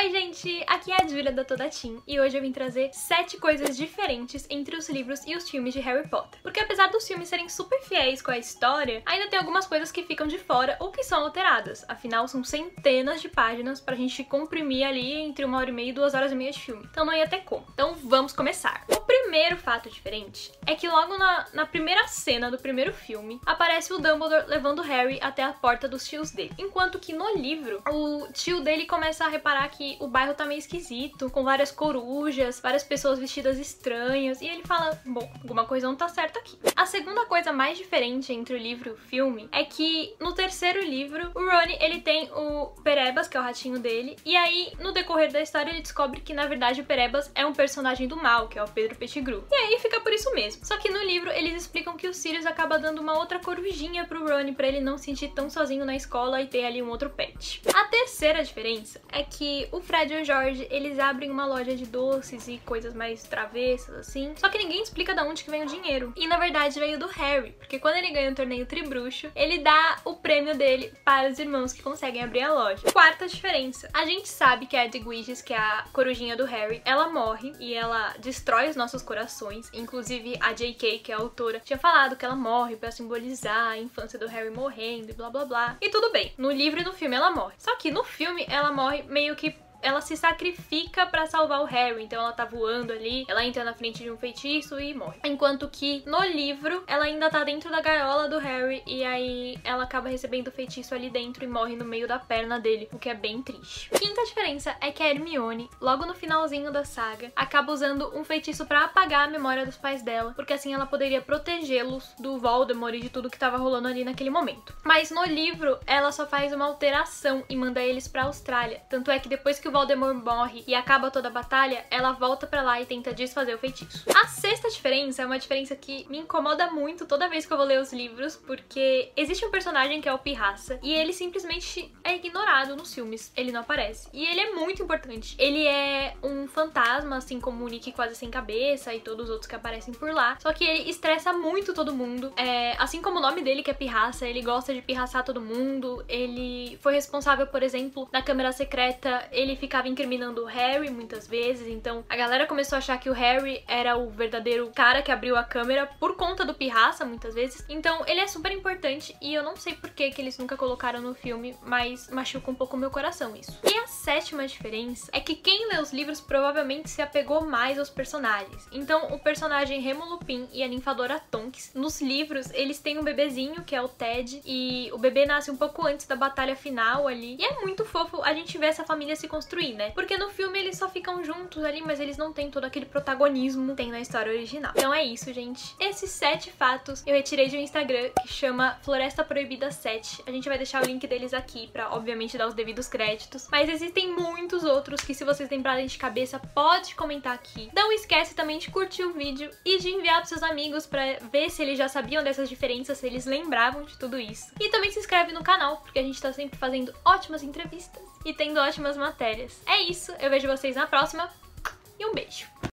Oi gente, aqui é a Julia da Toda Team e hoje eu vim trazer 7 coisas diferentes entre os livros e os filmes de Harry Potter. Porque apesar dos filmes serem super fiéis com a história, ainda tem algumas coisas que ficam de fora ou que são alteradas. Afinal, são centenas de páginas pra gente comprimir ali entre uma hora e meia e duas horas e meia de filme. Então não ia ter como. Então vamos começar. O primeiro fato diferente é que logo na, na primeira cena do primeiro filme aparece o Dumbledore levando Harry até a porta dos tios dele. Enquanto que no livro, o tio dele começa a reparar que o bairro tá meio esquisito, com várias corujas, várias pessoas vestidas estranhas, e ele fala, bom, alguma coisa não tá certa aqui. A segunda coisa mais diferente entre o livro e o filme é que no terceiro livro, o Rony, ele tem o Perebas, que é o ratinho dele, e aí, no decorrer da história, ele descobre que, na verdade, o Perebas é um personagem do mal, que é o Pedro Pettigrew. E aí fica por isso mesmo. Só que no livro, eles explicam que o Sirius acaba dando uma outra corujinha pro Rony, pra ele não se sentir tão sozinho na escola e ter ali um outro pet. A terceira diferença é que o Fred e o George, eles abrem uma loja de doces e coisas mais travessas, assim. Só que ninguém explica de onde que vem o dinheiro. E na verdade veio do Harry, porque quando ele ganha o torneio Tribruxo, ele dá o prêmio dele para os irmãos que conseguem abrir a loja. Quarta diferença. A gente sabe que a Edwiges, que é a corujinha do Harry, ela morre e ela destrói os nossos corações. Inclusive a J.K., que é a autora, tinha falado que ela morre para simbolizar a infância do Harry morrendo e blá blá blá. E tudo bem, no livro e no filme ela morre. Só que no filme ela morre meio que ela se sacrifica para salvar o Harry. Então ela tá voando ali, ela entra na frente de um feitiço e morre. Enquanto que no livro, ela ainda tá dentro da gaiola do Harry e aí ela acaba recebendo o feitiço ali dentro e morre no meio da perna dele, o que é bem triste. Quinta diferença é que a Hermione, logo no finalzinho da saga, acaba usando um feitiço para apagar a memória dos pais dela, porque assim ela poderia protegê-los do Voldemort e de tudo que tava rolando ali naquele momento. Mas no livro, ela só faz uma alteração e manda eles para Austrália. Tanto é que depois que o Voldemort morre e acaba toda a batalha, ela volta para lá e tenta desfazer o feitiço. A sexta diferença é uma diferença que me incomoda muito toda vez que eu vou ler os livros, porque existe um personagem que é o Pirraça e ele simplesmente é ignorado nos filmes, ele não aparece. E ele é muito importante. Ele é um fantasma, assim como o Nick quase sem cabeça e todos os outros que aparecem por lá, só que ele estressa muito todo mundo. É, assim como o nome dele que é Pirraça, ele gosta de pirraçar todo mundo, ele foi responsável, por exemplo, na Câmara Secreta, ele ficava incriminando o Harry muitas vezes, então a galera começou a achar que o Harry era o verdadeiro cara que abriu a câmera por conta do Pirraça, muitas vezes. Então ele é super importante e eu não sei por que, que eles nunca colocaram no filme, mas machuca um pouco o meu coração isso. E a sétima diferença é que quem lê os livros provavelmente se apegou mais aos personagens. Então o personagem Remo Lupin e a ninfadora Tonks, nos livros eles têm um bebezinho que é o Ted e o bebê nasce um pouco antes da batalha final ali. E é muito fofo a gente ver essa família se construir construir, né? Porque no filme eles só ficam juntos ali, mas eles não têm todo aquele protagonismo que tem na história original. Então é isso, gente. Esses sete fatos eu retirei de um Instagram que chama Floresta Proibida 7. A gente vai deixar o link deles aqui pra, obviamente, dar os devidos créditos. Mas existem muitos outros que, se vocês lembrarem de cabeça, pode comentar aqui. Não esquece também de curtir o vídeo e de enviar pros seus amigos pra ver se eles já sabiam dessas diferenças, se eles lembravam de tudo isso. E também se inscreve no canal, porque a gente tá sempre fazendo ótimas entrevistas e tendo ótimas matérias. É isso, eu vejo vocês na próxima e um beijo!